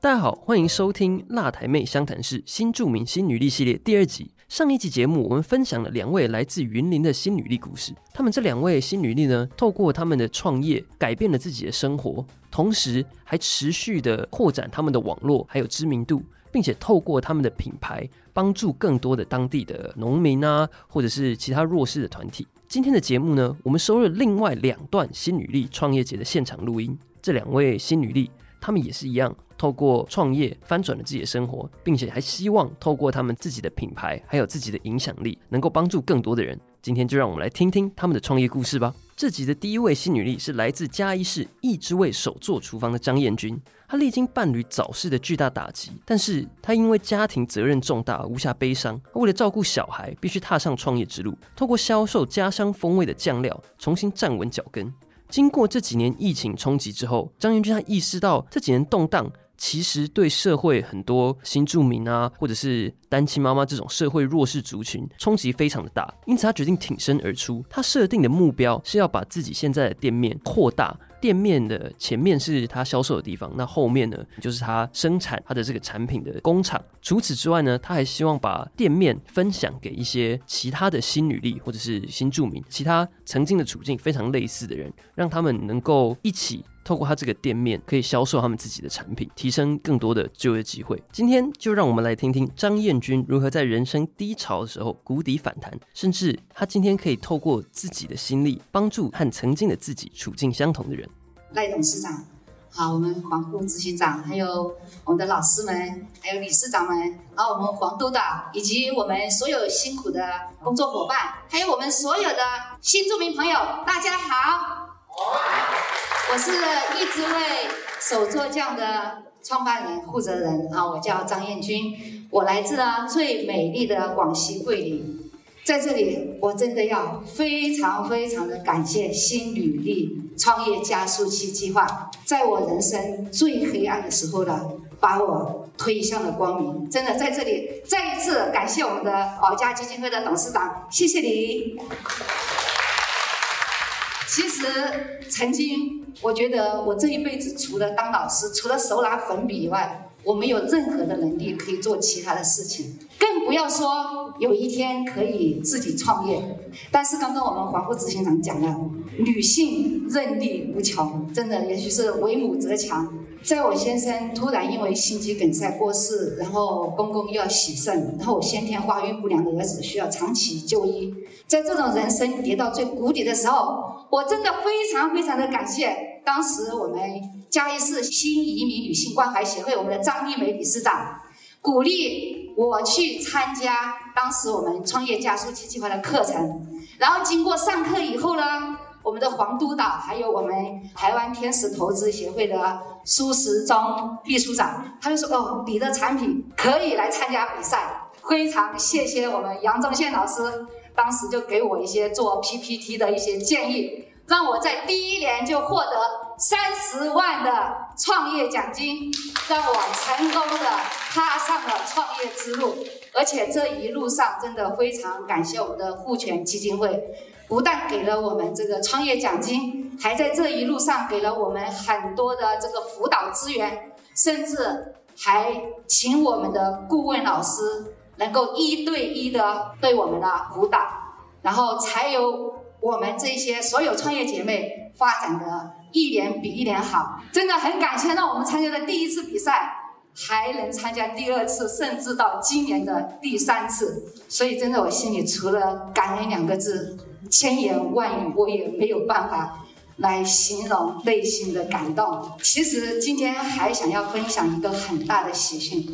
大家好，欢迎收听《辣台妹湘潭市》新著名新女力系列第二集。上一集节目，我们分享了两位来自云林的新女力故事。他们这两位新女力呢，透过他们的创业，改变了自己的生活，同时还持续的扩展他们的网络还有知名度，并且透过他们的品牌，帮助更多的当地的农民啊，或者是其他弱势的团体。今天的节目呢，我们收了另外两段新女力创业节的现场录音。这两位新女力，他们也是一样。透过创业翻转了自己的生活，并且还希望透过他们自己的品牌，还有自己的影响力，能够帮助更多的人。今天就让我们来听听他们的创业故事吧。这集的第一位新女力是来自嘉义市益之味手作厨房的张燕君。她历经伴侣早逝的巨大打击，但是她因为家庭责任重大，无暇悲伤。为了照顾小孩，必须踏上创业之路。透过销售家乡风味的酱料，重新站稳脚跟。经过这几年疫情冲击之后，张燕君她意识到这几年动荡。其实对社会很多新住民啊，或者是单亲妈妈这种社会弱势族群冲击非常的大，因此他决定挺身而出。他设定的目标是要把自己现在的店面扩大。店面的前面是他销售的地方，那后面呢就是他生产他的这个产品的工厂。除此之外呢，他还希望把店面分享给一些其他的新女力或者是新住民，其他曾经的处境非常类似的人，让他们能够一起透过他这个店面可以销售他们自己的产品，提升更多的就业机会。今天就让我们来听听张燕君如何在人生低潮的时候谷底反弹，甚至他今天可以透过自己的心力帮助和曾经的自己处境相同的人。赖董事长，好，我们黄副执行长，还有我们的老师们，还有理事长们，然后我们黄督导，以及我们所有辛苦的工作伙伴，还有我们所有的新住民朋友，大家好。我是一直为手作匠的创办人、负责人啊，我叫张艳君，我来自了最美丽的广西桂林。在这里，我真的要非常非常的感谢新履历创业加速器计划，在我人生最黑暗的时候呢，把我推向了光明。真的，在这里再一次感谢我们的保家基金会的董事长，谢谢你。其实，曾经我觉得我这一辈子除了当老师，除了手拿粉笔以外，我没有任何的能力可以做其他的事情，更不要说有一天可以自己创业。但是刚刚我们黄副执行长讲了，女性韧力无穷，真的，也许是为母则强。在我先生突然因为心肌梗塞过世，然后公公又要洗肾，然后先天发育不良的儿子需要长期就医，在这种人生跌到最谷底的时候，我真的非常非常的感谢当时我们。嘉义市新移民女性关怀协会，我们的张丽梅理事长鼓励我去参加当时我们创业加速器计划的课程。然后经过上课以后呢，我们的黄督导还有我们台湾天使投资协会的苏时忠秘书长，他就说：“哦，你的产品可以来参加比赛。”非常谢谢我们杨宗宪老师，当时就给我一些做 PPT 的一些建议。让我在第一年就获得三十万的创业奖金，让我成功的踏上了创业之路。而且这一路上真的非常感谢我们的互权基金会，不但给了我们这个创业奖金，还在这一路上给了我们很多的这个辅导资源，甚至还请我们的顾问老师能够一对一的对我们的辅导，然后才有。我们这些所有创业姐妹发展的一年比一年好，真的很感谢让我们参加的第一次比赛，还能参加第二次，甚至到今年的第三次。所以真的，我心里除了感恩两个字，千言万语我也没有办法来形容内心的感动。其实今天还想要分享一个很大的喜讯，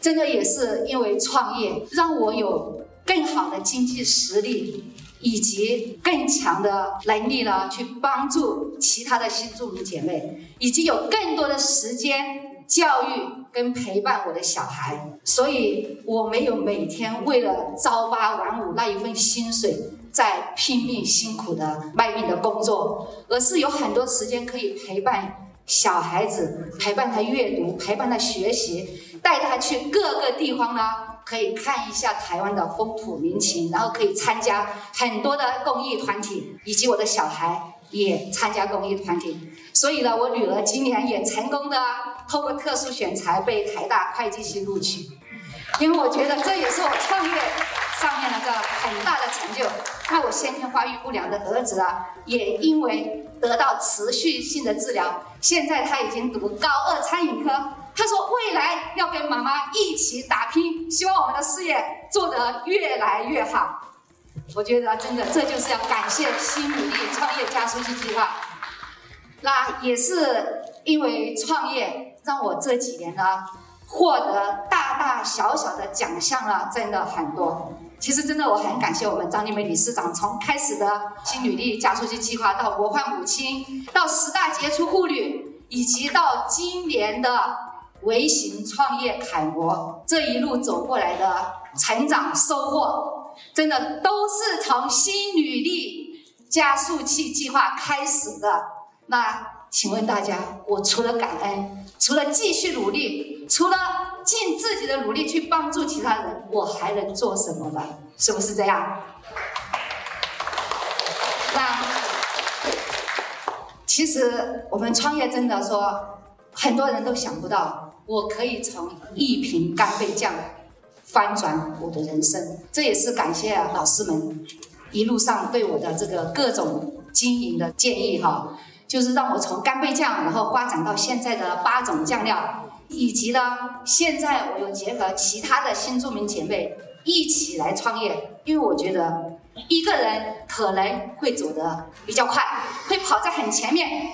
真的也是因为创业，让我有更好的经济实力。以及更强的能力呢，去帮助其他的新住民姐妹，以及有更多的时间教育跟陪伴我的小孩，所以我没有每天为了朝八晚五那一份薪水在拼命辛苦的卖命的工作，而是有很多时间可以陪伴小孩子，陪伴他阅读，陪伴他学习，带他去各个地方呢，可以看一下台湾的风土民情，然后可以参加很多的公益团体，以及我的小孩也参加公益团体。所以呢，我女儿今年也成功的通过特殊选材被台大会计系录取，因为我觉得这也是我创业上面的个很大的成就。那我先天发育不良的儿子啊，也因为得到持续性的治疗，现在他已经读高二餐饮科。他说未来要跟妈妈一起打拼，希望我们的事业做得越来越好。我觉得真的这就是要感谢新努力创业加速器计划。那也是因为创业，让我这几年呢获得大大小小的奖项啊，真的很多。其实真的我很感谢我们张丽梅理事长，从开始的新女力加速器计划，到国患母亲，到十大杰出妇女，以及到今年的微型创业楷模，这一路走过来的成长收获，真的都是从新女力加速器计划开始的。那请问大家，我除了感恩，除了继续努力，除了尽自己的努力去帮助其他人，我还能做什么呢？是不是这样？那其实我们创业真的说，很多人都想不到，我可以从一瓶干贝酱翻转我的人生。这也是感谢老师们一路上对我的这个各种经营的建议哈。就是让我从干贝酱，然后发展到现在的八种酱料，以及呢，现在我又结合其他的新住民姐妹一起来创业，因为我觉得一个人可能会走得比较快，会跑在很前面，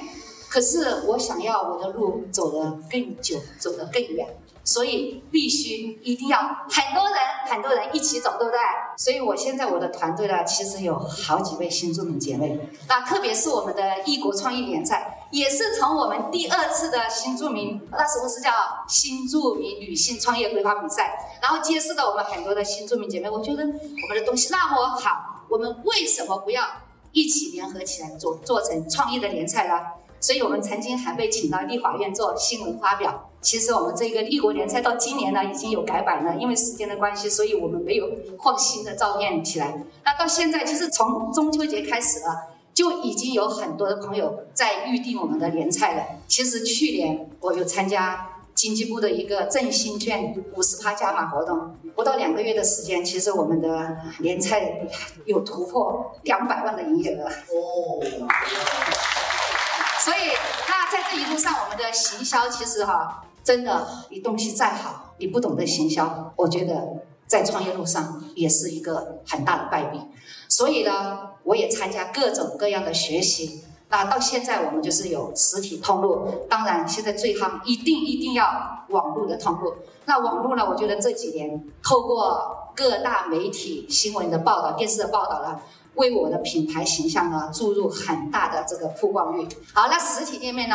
可是我想要我的路走得更久，走得更远。所以必须一定要很多人很多人一起走，对不对？所以我现在我的团队呢，其实有好几位新住民姐妹，那特别是我们的异国创意联赛，也是从我们第二次的新住民，那时候是叫新住民女性创业规划比赛，然后揭示了我们很多的新住民姐妹，我觉得我们的东西那么好，我们为什么不要一起联合起来做做成创意的联赛呢？所以我们曾经还被请到立法院做新闻发表。其实我们这个立国联赛到今年呢已经有改版了，因为时间的关系，所以我们没有放新的照片起来。那到现在，其实从中秋节开始了，就已经有很多的朋友在预定我们的联赛了。其实去年我有参加经济部的一个振兴券五十趴加码活动，不到两个月的时间，其实我们的联赛有突破两百万的营业额。哦。所以，那在这一路上，我们的行销其实哈，真的，你东西再好，你不懂得行销，我觉得在创业路上也是一个很大的败笔。所以呢，我也参加各种各样的学习。那到现在，我们就是有实体通路，当然现在最夯，一定一定要网络的通路。那网络呢，我觉得这几年透过各大媒体新闻的报道、电视的报道呢。为我的品牌形象呢注入很大的这个曝光率。好，那实体店面呢？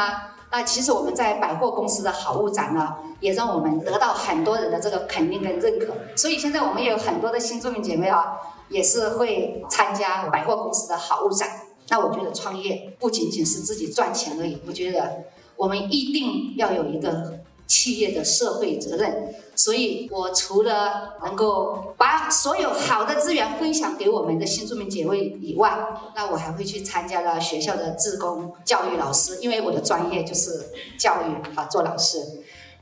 那其实我们在百货公司的好物展呢，也让我们得到很多人的这个肯定跟认可。所以现在我们也有很多的新住民姐妹啊，也是会参加百货公司的好物展。那我觉得创业不仅仅是自己赚钱而已，我觉得我们一定要有一个。企业的社会责任，所以我除了能够把所有好的资源分享给我们的新住民姐妹以外，那我还会去参加了学校的志工教育老师，因为我的专业就是教育啊，做老师。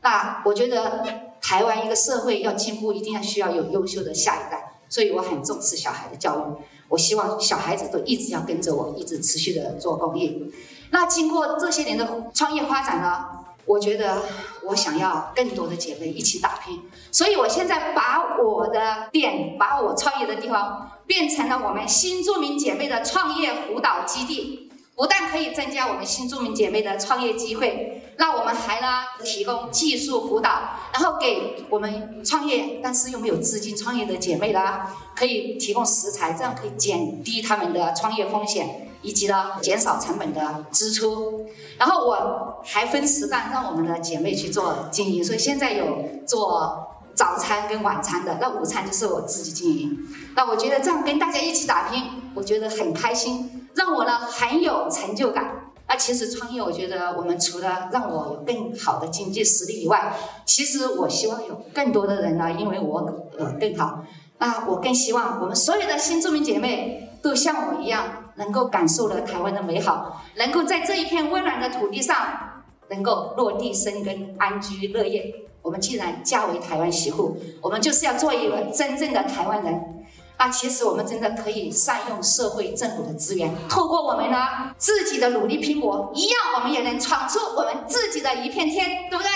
那我觉得台湾一个社会要进步，一定要需要有优秀的下一代，所以我很重视小孩的教育。我希望小孩子都一直要跟着我，一直持续的做公益。那经过这些年的创业发展呢？我觉得我想要更多的姐妹一起打拼，所以我现在把我的店，把我创业的地方变成了我们新住民姐妹的创业辅导基地。不但可以增加我们新住民姐妹的创业机会，那我们还呢提供技术辅导，然后给我们创业但是又没有资金创业的姐妹呢，可以提供食材，这样可以减低他们的创业风险。以及呢减少成本的支出。然后我还分时段让我们的姐妹去做经营，所以现在有做早餐跟晚餐的，那午餐就是我自己经营。那我觉得这样跟大家一起打拼，我觉得很开心，让我呢很有成就感。那其实创业，我觉得我们除了让我有更好的经济实力以外，其实我希望有更多的人呢，因为我呃更好。那我更希望我们所有的新住民姐妹都像我一样，能够感受了台湾的美好，能够在这一片温暖的土地上，能够落地生根、安居乐业。我们既然嫁为台湾媳妇，我们就是要做一个真正的台湾人。那其实我们真的可以善用社会政府的资源，透过我们呢自己的努力拼搏，一样我们也能闯出我们自己的一片天，对不对？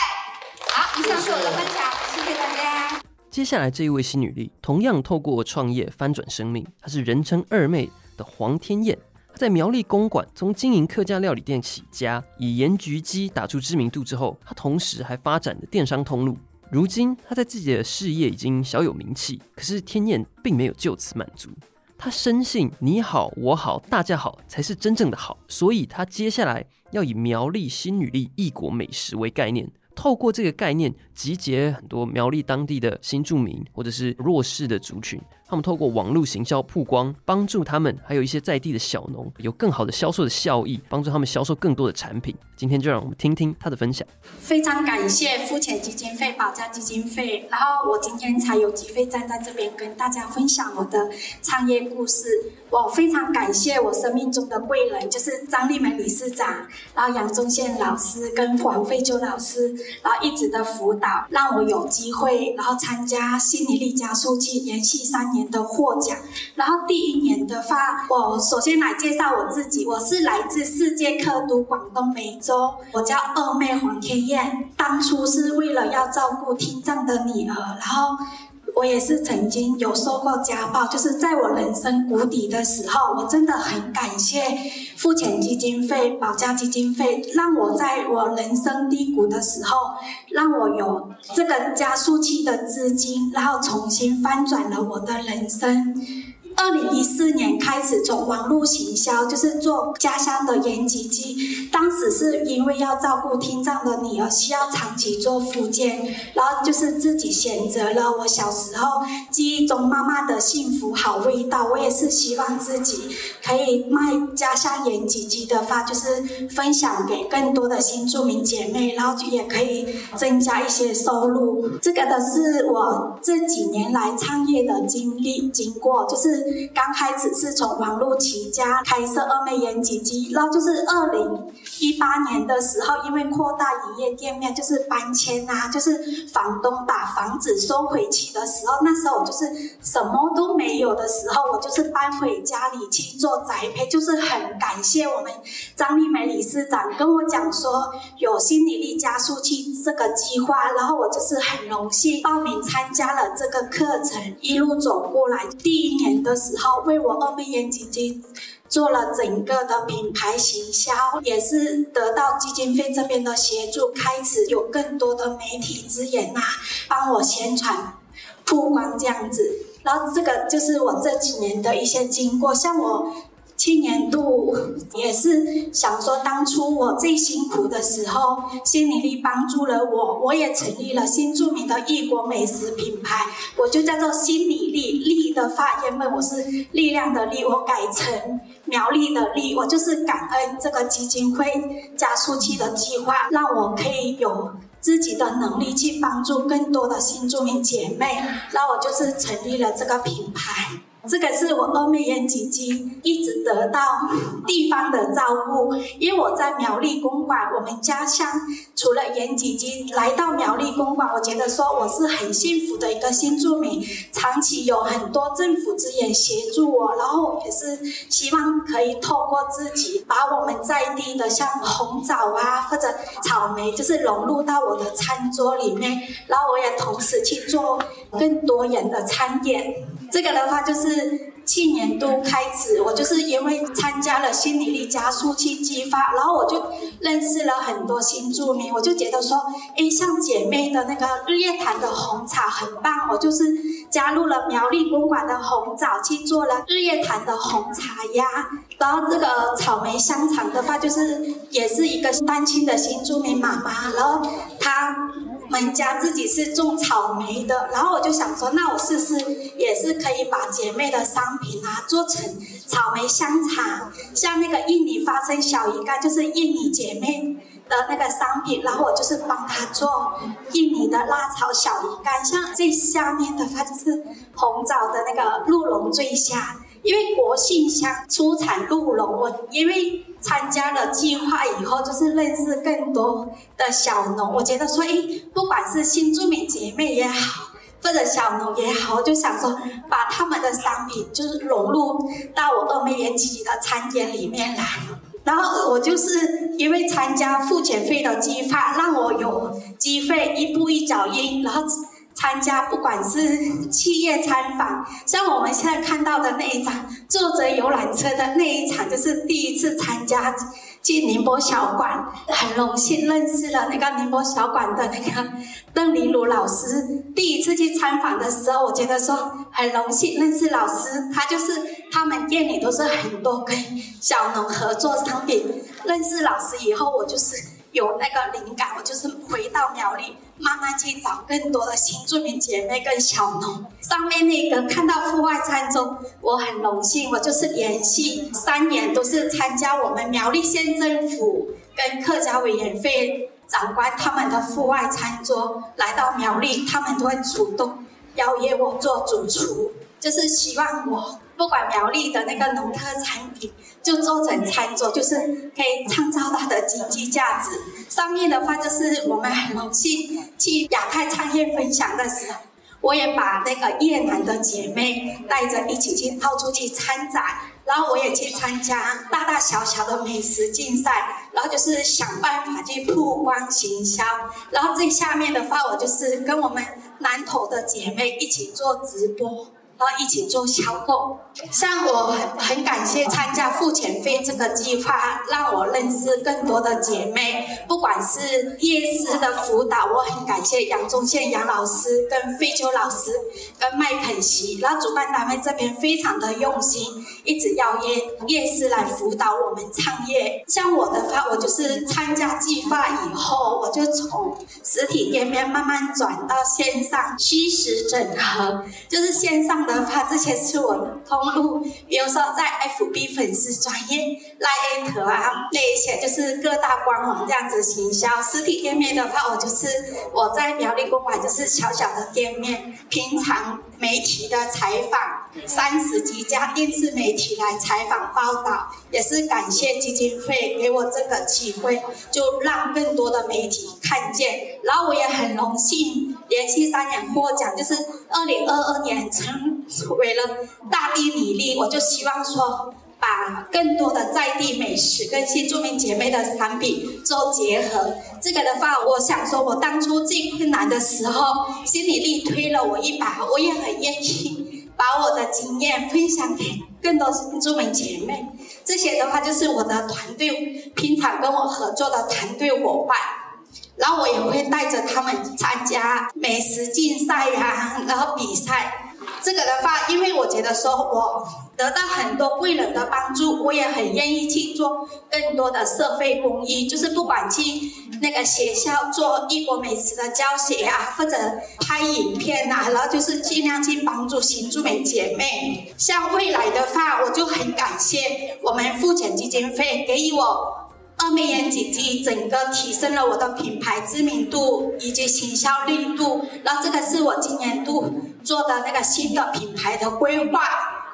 好，以上是我的分享，谢谢大家。接下来这一位新女力，同样透过创业翻转生命。她是人称二妹的黄天燕。他在苗栗公馆从经营客家料理店起家，以盐焗鸡打出知名度之后，他同时还发展了电商通路。如今他在自己的事业已经小有名气，可是天燕并没有就此满足。他深信你好我好大家好才是真正的好，所以他接下来要以苗栗新女力异国美食为概念。透过这个概念，集结很多苗栗当地的新住民或者是弱势的族群。他们透过网络行销曝光，帮助他们，还有一些在地的小农有更好的销售的效益，帮助他们销售更多的产品。今天就让我们听听他的分享。非常感谢付钱基金会、保家基金会，然后我今天才有机会站在这边跟大家分享我的创业故事。我非常感谢我生命中的贵人，就是张丽梅理事长，然后杨宗宪老师跟黄飞秋老师，然后一直的辅导，让我有机会，然后参加心理力加速器，延续三年。年的获奖，然后第一年的话，我首先来介绍我自己，我是来自世界科都广东梅州，我叫二妹黄天燕，当初是为了要照顾听障的女儿，然后。我也是曾经有受过家暴，就是在我人生谷底的时候，我真的很感谢付钱基金会、保家基金会，让我在我人生低谷的时候，让我有这个加速器的资金，然后重新翻转了我的人生。二零一四年开始从网络行销，就是做家乡的盐焗鸡。当时是因为要照顾听障的女儿，需要长期做复健，然后就是自己选择了我小时候记忆中妈妈的幸福好味道。我也是希望自己可以卖家乡盐焗鸡的话，就是分享给更多的新住民姐妹，然后也可以增加一些收入。这个的是我这几年来创业的经历经过，就是。刚开始是从网络起家开设二妹盐焗鸡，然后就是二零一八年的时候，因为扩大营业店面，就是搬迁啊，就是房东把房子收回去的时候，那时候我就是什么都没有的时候，我就是搬回家里去做宅配，就是很感谢我们张丽梅理事长跟我讲说有心理力加速器这个计划，然后我就是很荣幸报名参加了这个课程，一路走过来，第一年的。时候为我二妹盐基金做了整个的品牌行销，也是得到基金会这边的协助，开始有更多的媒体资源呐，帮我宣传曝光这样子。然后这个就是我这几年的一些经过，像我。去年度也是想说，当初我最辛苦的时候，心理力帮助了我，我也成立了新著名的异国美食品牌，我就叫做心理力力的发言本，我是力量的力，我改成苗栗的力，我就是感恩这个基金会加速器的计划，让我可以有自己的能力去帮助更多的新住民姐妹，那我就是成立了这个品牌。这个是我欧美盐基金一直得到地方的照顾，因为我在苗栗公馆，我们家乡除了盐基金来到苗栗公馆，我觉得说我是很幸福的一个新住民，长期有很多政府资源协助我，然后也是希望可以透过自己把我们在地的像红枣啊或者草莓，就是融入到我的餐桌里面，然后我也同时去做更多人的餐点。这个的话就是。去年度开始，我就是因为参加了心理力加速器激发，然后我就认识了很多新住民，我就觉得说，哎，像姐妹的那个日月潭的红茶很棒，我就是加入了苗栗公馆的红枣去做了日月潭的红茶呀。然后这个草莓香肠的话，就是也是一个单亲的新住民妈妈，然后她。我们家自己是种草莓的，然后我就想说，那我试试也是可以把姐妹的商品啊做成草莓香肠，像那个印尼花生小鱼干，就是印尼姐妹的那个商品，然后我就是帮她做印尼的辣炒小鱼干，像最下面的话就是红枣的那个鹿茸醉虾。因为国信乡出产鹿茸，我因为参加了计划以后，就是认识更多的小农。我觉得说，哎，不管是新住民姐妹也好，或者小农也好，我就想说，把他们的商品就是融入到我二妹园自己的餐点里面来。然后我就是因为参加付钱费的计划，让我有机会一步一脚印，然后。参加不管是企业参访，像我们现在看到的那一场坐着游览车的那一场，就是第一次参加进宁波小馆，很荣幸认识了那个宁波小馆的那个邓林茹老师。第一次去参访的时候，我觉得说很荣幸认识老师，他就是他们店里都是很多跟小农合作商品。认识老师以后，我就是。有那个灵感，我就是回到苗栗，慢慢去找更多的新住民姐妹跟小农。上面那个看到户外餐桌，我很荣幸，我就是连续三年都是参加我们苗栗县政府跟客家委员会长官他们的户外餐桌，来到苗栗，他们都会主动邀约我做主厨，就是希望我。不管苗栗的那个农特产品，就做成餐桌，就是可以创造它的经济价值。上面的话就是我们很荣幸去亚太创业分享的时候，我也把那个越南的姐妹带着一起去到处去参展，然后我也去参加大大小小的美食竞赛，然后就是想办法去曝光行销。然后最下面的话，我就是跟我们南投的姐妹一起做直播。然后一起做销售，像我很很感谢参加付钱费这个计划，让我认识更多的姐妹。不管是夜师的辅导，我很感谢杨宗宪杨老师、跟费秋老师、跟麦肯锡。然后主办单位这边非常的用心，一直邀约夜师来辅导我们创业。像我的话，我就是参加计划以后，我就从实体店面慢慢转到线上虚实整合，就是线上。的话，这些是我的通路，比如说在 FB 粉丝专业、赖 at 啊，那一些就是各大官网这样子行销。实体店面的话，我就是我在苗栗公馆就是小小的店面，平常媒体的采访，三十几家电视媒体来采访报道，也是感谢基金会给我这个机会，就让更多的媒体看见。然后我也很荣幸连续三年获奖，就是二零二二年成。为了大地米粒，我就希望说，把更多的在地美食跟新住民姐妹的产品做结合。这个的话，我想说，我当初最困难的时候，心理力推了我一把，我也很愿意把我的经验分享给更多新住民姐妹。这些的话，就是我的团队平常跟我合作的团队伙伴，然后我也会带着他们参加美食竞赛呀，然后比赛。这个的话，因为我觉得说我得到很多贵人的帮助，我也很愿意去做更多的社会公益，就是不管去那个学校做异国美食的教学啊，或者拍影片呐，然后就是尽量去帮助新住民姐妹。像未来的话，我就很感谢我们付钱基金会给予我。二美颜姐姐整个提升了我的品牌知名度以及行销力度，那这个是我今年度做的那个新的品牌的规划，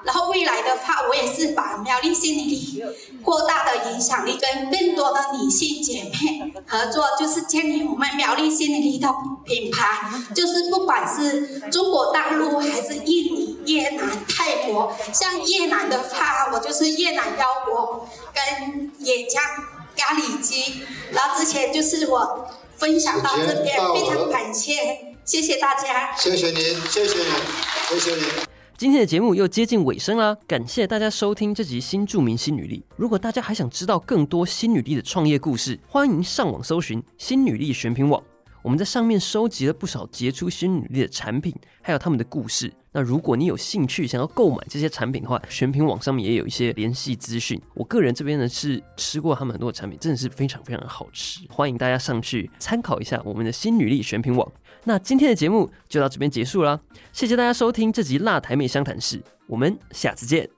然后未来的话，我也是把苗栗心理力扩大的影响力，跟更多的女性姐妹合作，就是建立我们苗栗心理力的品牌，就是不管是中国大陆还是印尼、越南、泰国，像越南的话，我就是越南腰果跟野姜。咖喱鸡，然后之前就是我分享到这边，非常感谢，谢谢大家。谢谢您，谢谢您，谢谢您。今天的节目又接近尾声啦，感谢大家收听这集新著名新女力。如果大家还想知道更多新女力的创业故事，欢迎上网搜寻新女力选品网。我们在上面收集了不少杰出新女力的产品，还有他们的故事。那如果你有兴趣想要购买这些产品的话，选品网上面也有一些联系资讯。我个人这边呢是吃过他们很多的产品，真的是非常非常的好吃，欢迎大家上去参考一下我们的新女力选品网。那今天的节目就到这边结束啦，谢谢大家收听这集辣台妹相谈室，我们下次见。